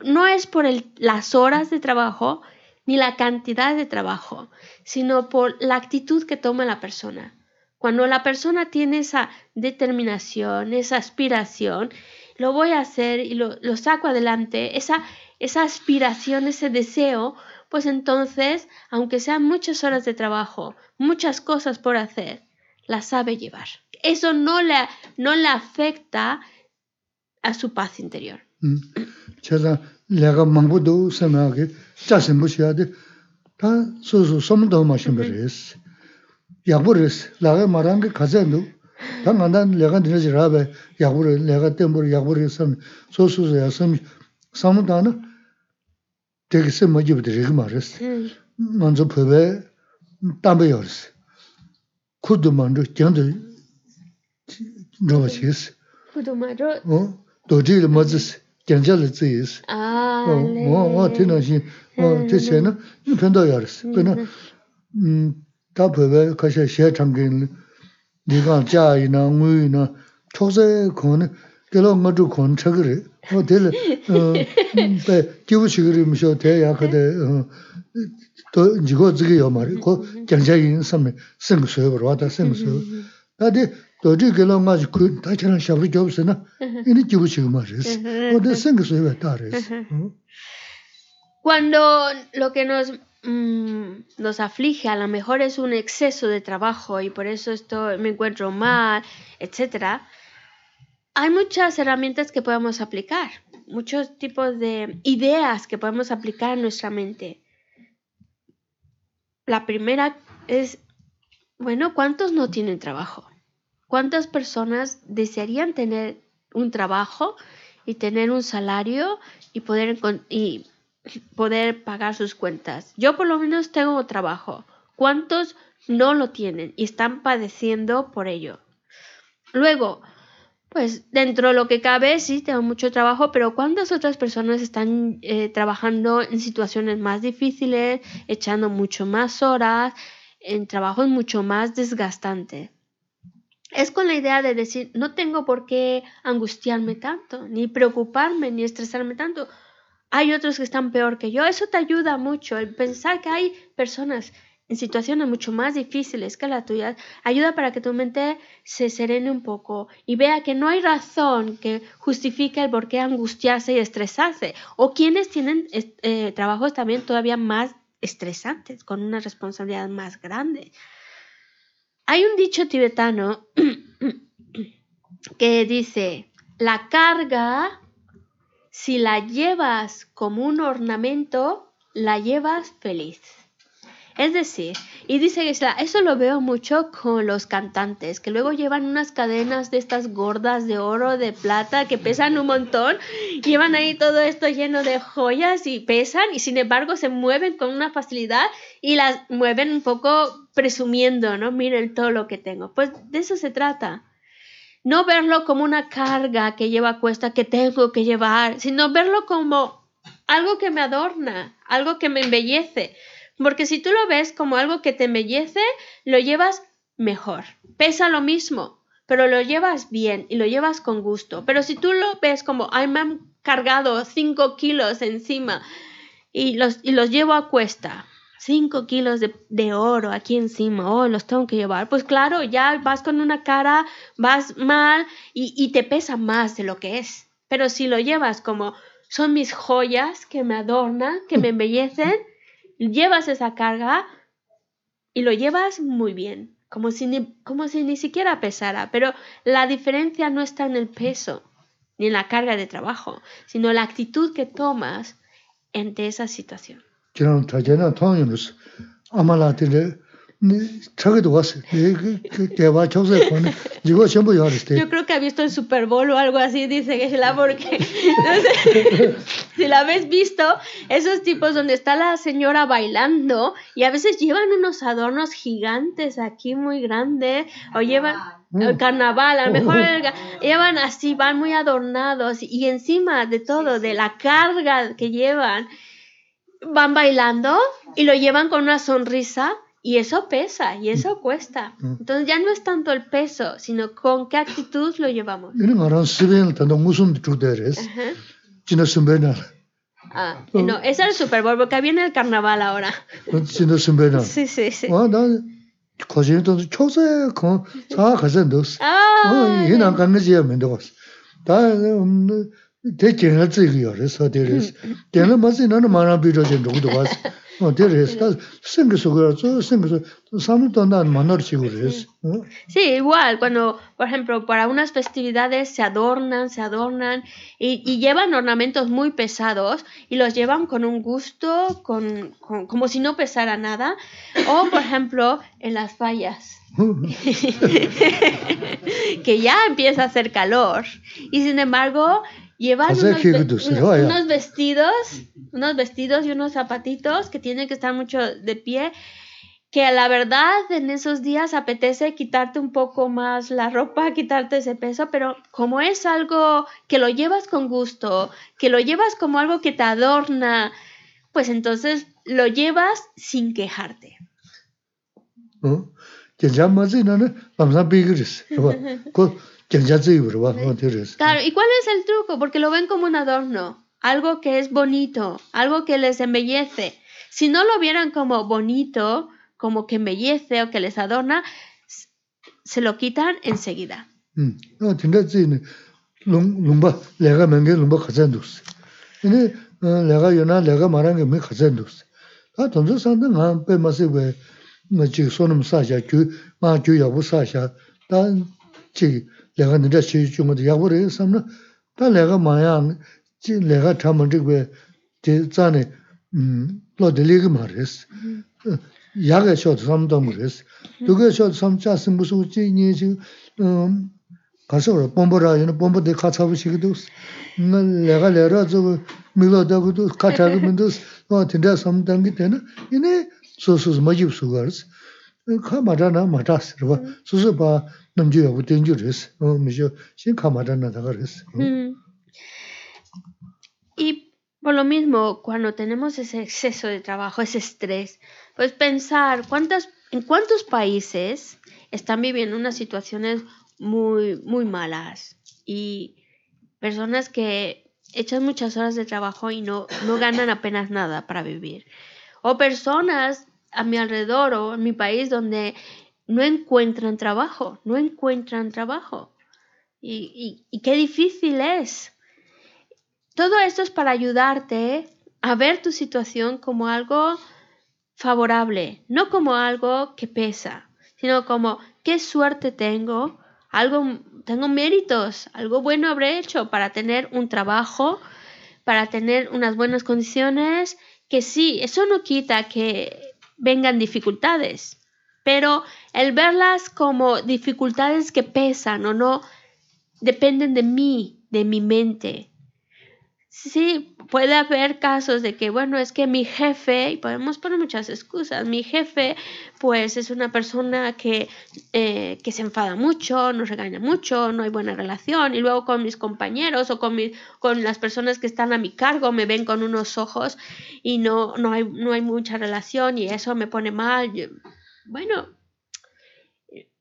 no es por el- las horas de trabajo ni la cantidad de trabajo, sino por la actitud que toma la persona. Cuando la persona tiene esa determinación, esa aspiración, lo voy a hacer y lo, saco adelante, esa, esa aspiración, ese deseo, pues entonces, aunque sean muchas horas de trabajo, muchas cosas por hacer, la sabe llevar. Eso no le, no le afecta a su paz interior. 음. yaqbu res, laga marangi kazendu, ta ngandan laga dinaji rabe, yaqbu res, laga tenbur, yaqbu res, so suzo yasam, samu dana, tekisi majibdi rigma res, manzo hmm. pebe, tambe yoris, kudu mandu, gyandu, rova chis. Kudu mandu? Doji ili mazis, gyanja li ziyis. Aaaa, ah, le. O, o, tina shi, o, te chena, pendo yoris, hmm. pendo, mm, 내가 때문에 약부랬어. 소소소야 섬 사무다는 되게 세 뭐지부터 이렇게 말했어. Mm. 먼저 법에 담배였어. 쿠도 먼저 견도 넣어치겠어. Futumaro- 어? 도저히 뭐지? 견절을 쓰이스. Ah, 어, 어, 어, 티나시, 어, 대체는 편도 열었어. 그러나, 음, 다 법에 가서 시장긴 네가 자이나 무이나 초세 거는 그런 것도 건축을 어, 될, 어, 배 기부식을 미셔 대야 그대 어, 또 이거 지게요 말이 그 경제인 섬에 생수로 왔다 생수. 다들 도저히 그런 가지 그 다처럼 샤브리 접스나 이니 기부식 말이스. 어디 생수에 따라서. 어? Cuando lo que nos, mm, nos aflige a lo mejor es un exceso de trabajo y por eso esto me encuentro mal, etc. Hay muchas herramientas que podemos aplicar, muchos tipos de ideas que podemos aplicar en nuestra mente. La primera es, bueno, ¿cuántos no tienen trabajo? ¿Cuántas personas desearían tener un trabajo y tener un salario y poder, y poder pagar sus cuentas? Yo por lo menos tengo trabajo. ¿Cuántos no lo tienen y están padeciendo por ello? Luego, pues dentro de lo que cabe, sí, tengo mucho trabajo, pero ¿cuántas otras personas están eh, trabajando en situaciones más difíciles, echando mucho más horas, en trabajos mucho más desgastantes? es con la idea de decir, no tengo por qué angustiarme tanto, ni preocuparme, ni estresarme tanto. Hay otros que están peor que yo. Eso te ayuda mucho. El pensar que hay personas en situaciones mucho más difíciles que la tuya, ayuda para que tu mente se serene un poco y vea que no hay razón que justifique el por qué angustiarse y estresarse. O quienes tienen eh, trabajos también todavía más estresantes, con una responsabilidad más grande. Hay un dicho tibetano que dice, la carga, si la llevas como un ornamento, la llevas feliz. Es decir, y dice que eso lo veo mucho con los cantantes, que luego llevan unas cadenas de estas gordas de oro, de plata, que pesan un montón, llevan ahí todo esto lleno de joyas y pesan, y sin embargo se mueven con una facilidad y las mueven un poco presumiendo, ¿no? Miren todo lo que tengo. Pues de eso se trata. No verlo como una carga que lleva a cuesta, que tengo que llevar, sino verlo como algo que me adorna, algo que me embellece. Porque si tú lo ves como algo que te embellece, lo llevas mejor. Pesa lo mismo, pero lo llevas bien y lo llevas con gusto. Pero si tú lo ves como, ay, me han cargado 5 kilos encima y los, y los llevo a cuesta, 5 kilos de, oro aquí encima, oh, los tengo que llevar. Pues claro, ya vas con una cara, vas mal y, y te pesa más de lo que es. Pero si lo llevas como, son mis joyas que me adornan, que me embellecen, llevas esa carga y lo llevas muy bien, como si, ni, como si ni siquiera pesara, pero la diferencia no está en el peso ni en la carga de trabajo, sino la actitud que tomas ante esa situación. Yo creo que ha visto el Super Bowl o algo así, dice que la porque si la habéis visto, esos tipos donde está la señora bailando y a veces llevan unos adornos gigantes aquí muy grandes o llevan el carnaval, a lo mejor llevan así, van muy adornados y encima de todo, de la carga que llevan, van bailando y lo llevan con una sonrisa y eso pesa y eso mm. cuesta. Mm. Entonces ya no es tanto el peso, sino con qué actitud lo llevamos. Ah, no, ese es el Super Bowl, porque viene el carnaval ahora. Sí, sí, sí. Sí, igual, cuando, por ejemplo, para unas festividades se adornan, se adornan y, llevan ornamentos muy pesados y los llevan con un gusto, con, como si no pesara nada. O, por ejemplo, en las fallas. que ya empieza a hacer calor. Y sin embargo llevan unos, vestidos, unos vestidos y unos zapatitos que tienen que estar mucho de pie, que a la verdad en esos días apetece quitarte un poco más la ropa, quitarte ese peso, pero como es algo que lo llevas con gusto, que lo llevas como algo que te adorna, pues entonces lo llevas sin quejarte. Claro, ¿y cuál es el truco? Porque lo ven como un adorno, algo que es bonito, algo que les embellece. Si no lo vieran como bonito, como que embellece o que les adorna, se lo quitan enseguida. 내가 내가 시 중에 야고를 삼나 다 내가 마야 지 내가 참은 저게 제 전에 음 로들리그 말했어 야가 쇼도 삼도 말했어 그게 쇼 삼자스 무슨 지니 지음 가서 bombo라 이는 bombo데 같이 하시기도 내가 내가 저 밀어다고도 같이 하면도 어 진짜 삼단기 때는 이네 소소스 마집 수가스 카마다나 마다스 소소 봐 Y por lo mismo, cuando tenemos ese exceso de trabajo, ese estrés, pues pensar cuántas, en cuántos países están viviendo unas situaciones muy, muy malas y personas que echan muchas horas de trabajo y no, no ganan apenas nada para vivir. O personas a mi alrededor o en mi país donde no encuentran trabajo, no encuentran trabajo. Y, qué difícil es. Todo esto es para ayudarte a ver tu situación como algo favorable, no como algo que pesa, sino como qué suerte tengo, algo tengo méritos, algo bueno habré hecho para tener un trabajo, para tener unas buenas condiciones, que sí, eso no quita que vengan dificultades, pero el verlas como dificultades que pesan o no dependen de mí, de mi mente. Sí, puede haber casos de que, bueno, es que mi jefe, y podemos poner muchas excusas, mi jefe pues es una persona que, eh, que se enfada mucho, nos regaña mucho, no hay buena relación, y luego con mis compañeros o con, con las personas que están a mi cargo me ven con unos ojos y no, no, hay, no hay mucha relación y eso me pone mal. Bueno,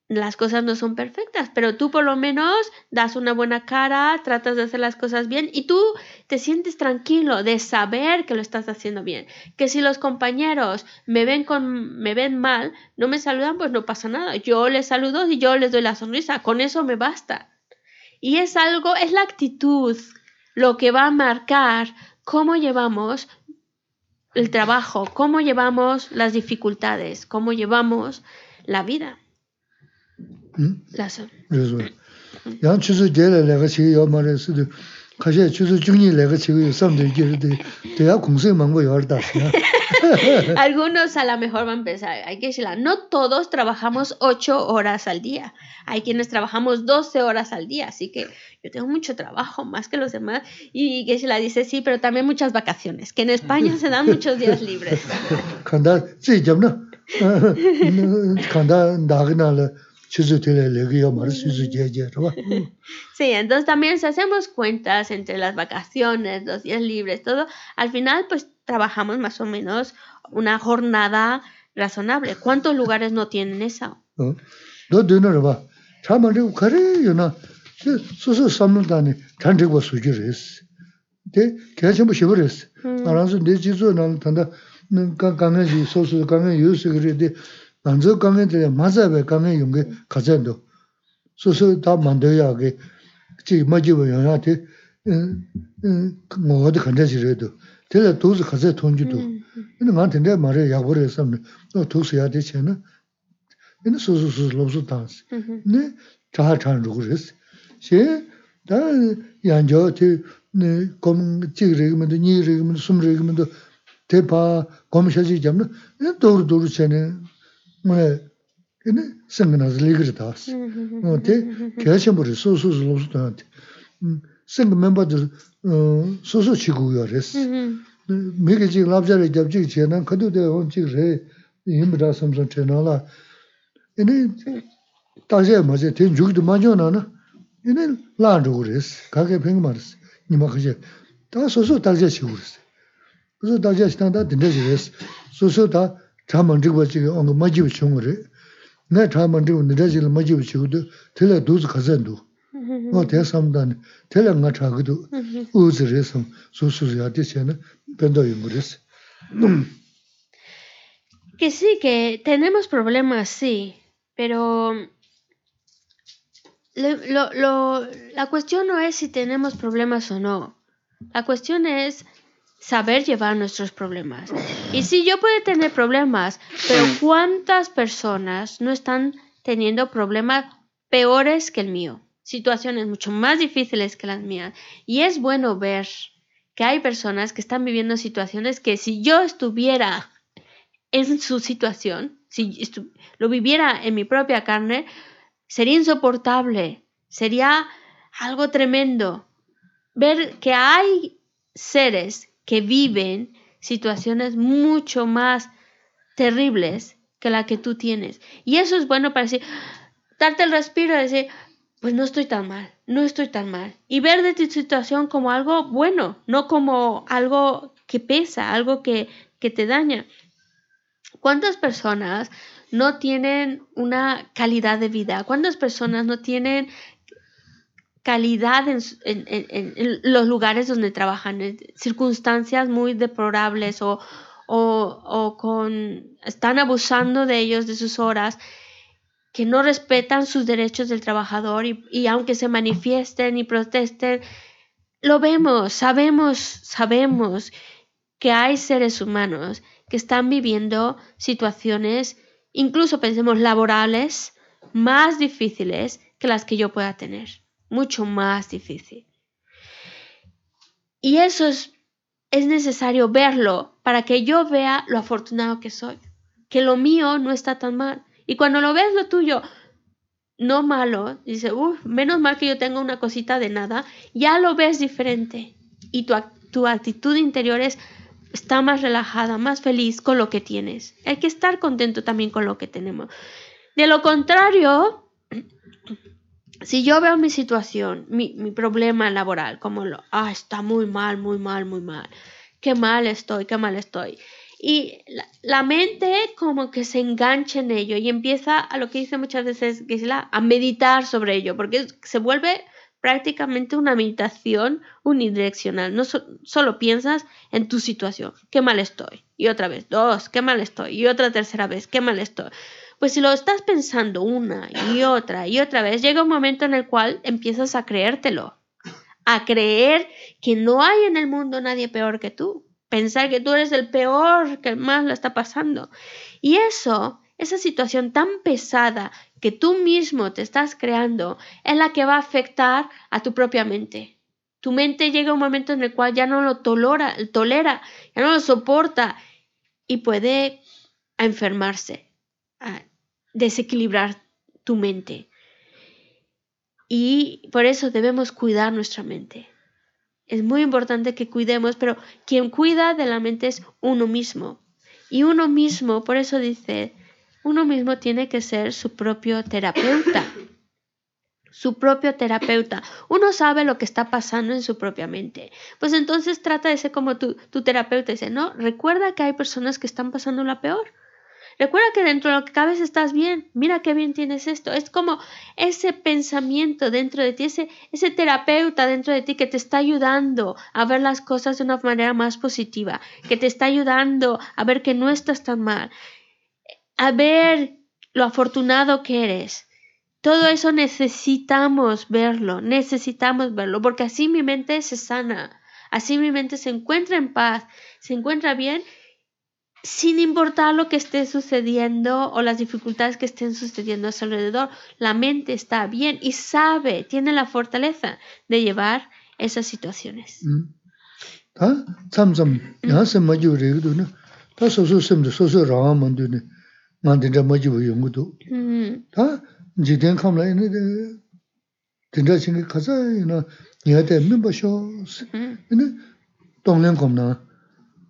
las cosas no son perfectas, pero tú por lo menos das una buena cara, tratas de hacer las cosas bien y tú te sientes tranquilo de saber que lo estás haciendo bien. Que si los compañeros me ven con me ven mal, no me saludan, pues no pasa nada. Yo les saludo y yo les doy la sonrisa, con eso me basta. Y es algo, es la actitud lo que va a marcar cómo llevamos el trabajo, cómo llevamos las dificultades, cómo llevamos la vida. 그래서 양 추수 제를 내가 지금 요 말했어도 가시 추수 중이 내가 지금 섬도 이게 대야 공세 망고 열다. Algunos a lo mejor van a pensar, hay que decirla, no todos trabajamos 8 horas al día. Hay quienes trabajamos 12 horas al día, así que yo tengo mucho trabajo, más que los demás. Y que se la dice, sí, pero también muchas vacaciones, que en España se dan muchos días libres. Canda, sí, Sí, entonces también si hacemos cuentas entre las vacaciones, los días libres, todo, al final pues trabajamos más o menos una jornada razonable. ¿Cuántos lugares no tienen eso? 단저 강에들 맞아베 강에 용게 가자도 소소 다 만들어야게 지 맞지고 연하티 뭐 어디 간다지래도 제가 도스 가자 돈지도 근데 나한테 말해 야고래서 너 도스야 되잖아 근데 소소소 로소 단스 네 자찬 로그레스 제다 양저티 네 검지르기면도 니르기면도 숨르기면도 대파 검샤지 잡는 도르 도르 전에 뭐에 근데 생각나서 리그를 다스 어때 개셔버리 소소소 로스한테 생 멤버들 어 소소 지구요레스 매게 지 랍자를 잡지 제난 그도데 온지래 임브다 섬선 채널아 이네 다제 맞에 된 죽도 맞잖아나 이네 라르고레스 가게 팽 말스 니마 그제 다 소소 다제 지구레스 그래서 다제 스탄다 된대지레스 소소 다 ānga nā nirā wā tē samdāni, ngā sam, yungu res. Que sí, que tenemos problemas, sí, pero lo, lo, lo, la cuestión no es si tenemos problemas o no. La cuestión es saber llevar nuestros problemas. Y sí, yo puedo tener problemas, pero ¿cuántas personas no están teniendo problemas peores que el mío? Situaciones mucho más difíciles que las mías. Y es bueno ver que hay personas que están viviendo situaciones que si yo estuviera en su situación, si lo viviera en mi propia carne, sería insoportable, sería algo tremendo. Ver que hay seres que viven situaciones mucho más terribles que la que tú tienes. Y eso es bueno para decir, darte el respiro y decir, pues no estoy tan mal, no estoy tan mal. Y ver de tu situación como algo bueno, no como algo que pesa, algo que, que te daña. ¿Cuántas personas no tienen una calidad de vida? ¿Cuántas personas no tienen calidad en, en- en- los lugares donde trabajan? En circunstancias muy deplorables o, o- o con están abusando de ellos, de sus horas, que no respetan sus derechos del trabajador y, y aunque se manifiesten y protesten, lo vemos, sabemos, sabemos que hay seres humanos que están viviendo situaciones, incluso pensemos laborales, más difíciles que las que yo pueda tener, mucho más difícil. Y eso es, es necesario verlo para que yo vea lo afortunado que soy, que lo mío no está tan mal. Y cuando lo ves lo tuyo no malo, dice, uff, menos mal que yo tengo una cosita de nada, ya lo ves diferente. Y tu, tu actitud interior es, está más relajada, más feliz con lo que tienes. Hay que estar contento también con lo que tenemos. De lo contrario, si yo veo mi situación, mi, mi problema laboral, como lo, ah, está muy mal, muy mal, muy mal, qué mal estoy, qué mal estoy. Y la, la mente como que se engancha en ello y empieza a lo que dice muchas veces Gisela, a meditar sobre ello, porque se vuelve prácticamente una meditación unidireccional. No so- solo piensas en tu situación, qué mal estoy, y otra vez, dos, qué mal estoy, y otra tercera vez, qué mal estoy. Pues si lo estás pensando una y otra y otra vez, llega un momento en el cual empiezas a creértelo, a creer que no hay en el mundo nadie peor que tú, pensar que tú eres el peor, que más lo está pasando. Y eso, esa situación tan pesada que tú mismo te estás creando, es la que va a afectar a tu propia mente. Tu mente llega un momento en el cual ya no lo tolera, tolera ya no lo soporta y puede enfermarse, a desequilibrar tu mente. Y por eso debemos cuidar nuestra mente. Es muy importante que cuidemos, pero quien cuida de la mente es uno mismo. Y uno mismo, por eso dice, uno mismo tiene que ser su propio terapeuta. Su propio terapeuta. Uno sabe lo que está pasando en su propia mente. Pues entonces trata de ser como tu, tu terapeuta. Dice, no, recuerda que hay personas que están pasando la peor. Recuerda que dentro de lo que cabes estás bien. Mira qué bien tienes esto. Es como ese pensamiento dentro de ti, ese, ese terapeuta dentro de ti que te está ayudando a ver las cosas de una manera más positiva, que te está ayudando a ver que no estás tan mal, a ver lo afortunado que eres. Todo eso necesitamos verlo, necesitamos verlo, porque así mi mente se sana, así mi mente se encuentra en paz, se encuentra bien sin importar lo que esté sucediendo o las dificultades que estén sucediendo a su alrededor, la mente está bien y sabe, tiene la fortaleza de llevar esas situaciones. Mm.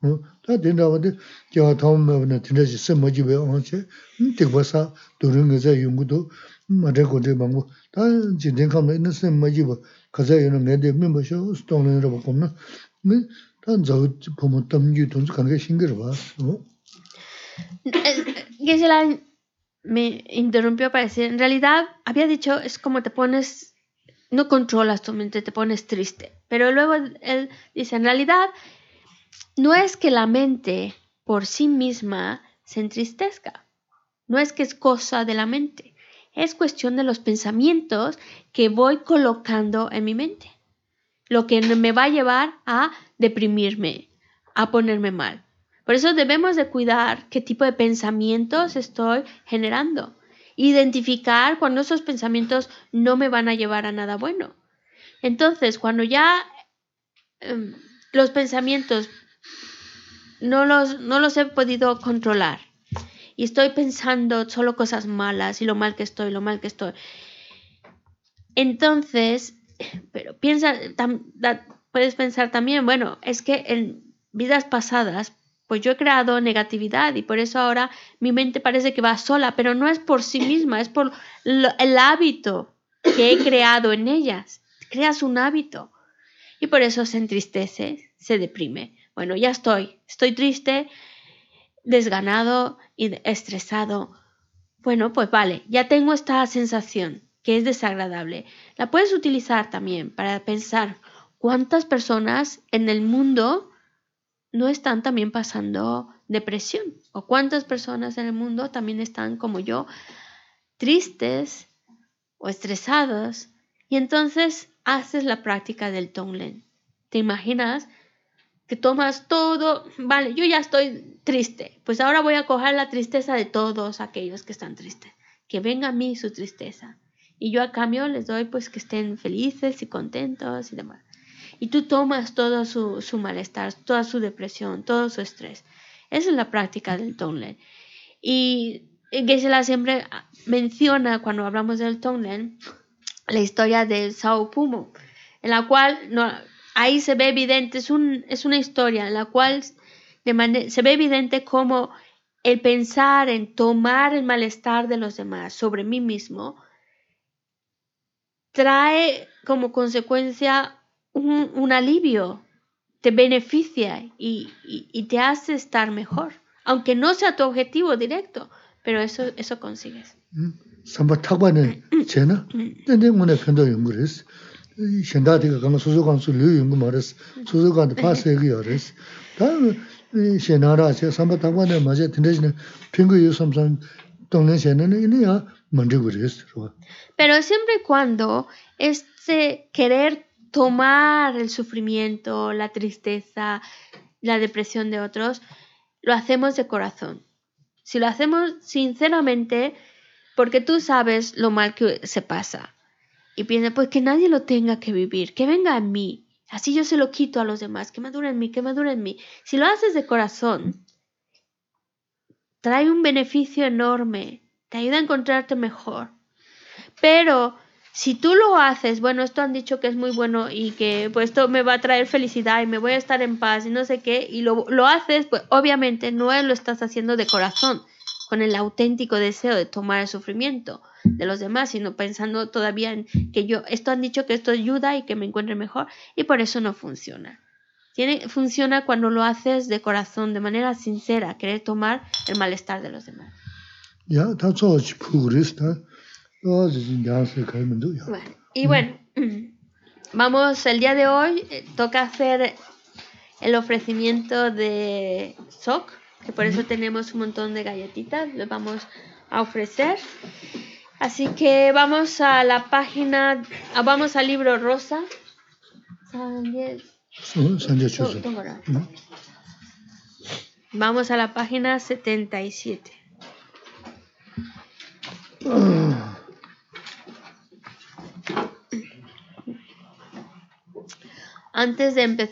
tā tīndā wādi me interrumpió para decir, en realidad había dicho, es como te pones, no controlas tu mente, te pones triste, pero luego él dice, en realidad no es que la mente por sí misma se entristezca, no es que es cosa de la mente, es cuestión de los pensamientos que voy colocando en mi mente, lo que me va a llevar a deprimirme, a ponerme mal. Por eso debemos de cuidar qué tipo de pensamientos estoy generando. Identificar cuando esos pensamientos no me van a llevar a nada bueno. Entonces, cuando ya em, los pensamientos no los, no los he podido controlar. Y estoy pensando solo cosas malas y lo mal que estoy, lo mal que estoy, Entonces, pero piensa, puedes pensar también, bueno, es que en vidas pasadas, pues yo he creado negatividad y por eso ahora mi mente parece que va sola, pero no es por sí misma, es por el hábito que he creado en ellas. Creas un hábito y por eso se entristece, se deprime. Bueno, ya estoy, estoy triste, desganado y estresado. Bueno, pues vale, ya tengo esta sensación que es desagradable. La puedes utilizar también para pensar cuántas personas en el mundo no están también pasando depresión o cuántas personas en el mundo también están como yo tristes o estresadas y entonces haces la práctica del Tonglen. ¿Te imaginas que tomas todo, vale, yo ya estoy triste, pues ahora voy a coger la tristeza de todos aquellos que están tristes, que venga a mí su tristeza. Y yo a cambio les doy pues que estén felices y contentos y demás. Y tú tomas todo su, su malestar, toda su depresión, todo su estrés. Esa es la práctica del Tonglen. Y Geshe-la siempre menciona cuando hablamos del Tonglen la historia de Sao Pumo, en la cual no, ahí se ve evidente, es, un, es una historia en la cual se ve evidente cómo el pensar en tomar el malestar de los demás sobre mí mismo trae como consecuencia un, alivio, te beneficia y, y, te hace estar mejor, aunque no sea tu objetivo directo, pero eso, eso consigues. Mm. Samba. Pero siempre y cuando este querer tomar el sufrimiento, la tristeza, la depresión de otros, lo hacemos de corazón. Si lo hacemos sinceramente, porque tú sabes lo mal que se pasa y piensa, pues que nadie lo tenga que vivir, que venga a mí. Así yo se lo quito a los demás, que madure en mí, que madure en mí. Si lo haces de corazón, trae un beneficio enorme, te ayuda a encontrarte mejor. Pero si tú lo haces, bueno, esto han dicho que es muy bueno y que pues esto me va a traer felicidad y me voy a estar en paz y no sé qué, y lo, lo haces, pues obviamente no lo estás haciendo de corazón, con el auténtico deseo de tomar el sufrimiento de los demás, sino pensando todavía en que yo, esto han dicho que esto ayuda y que me encuentre mejor, y por eso no funciona. Tiene, funciona cuando lo haces de corazón, de manera sincera, querer tomar el malestar de los demás. y bueno, vamos, el día de hoy eh, toca hacer el ofrecimiento de SOC que por eso tenemos un montón de galletitas, les vamos a ofrecer. Así que vamos a la página, ah, vamos al libro rosa. Vamos a la página 77. Antes de empezar.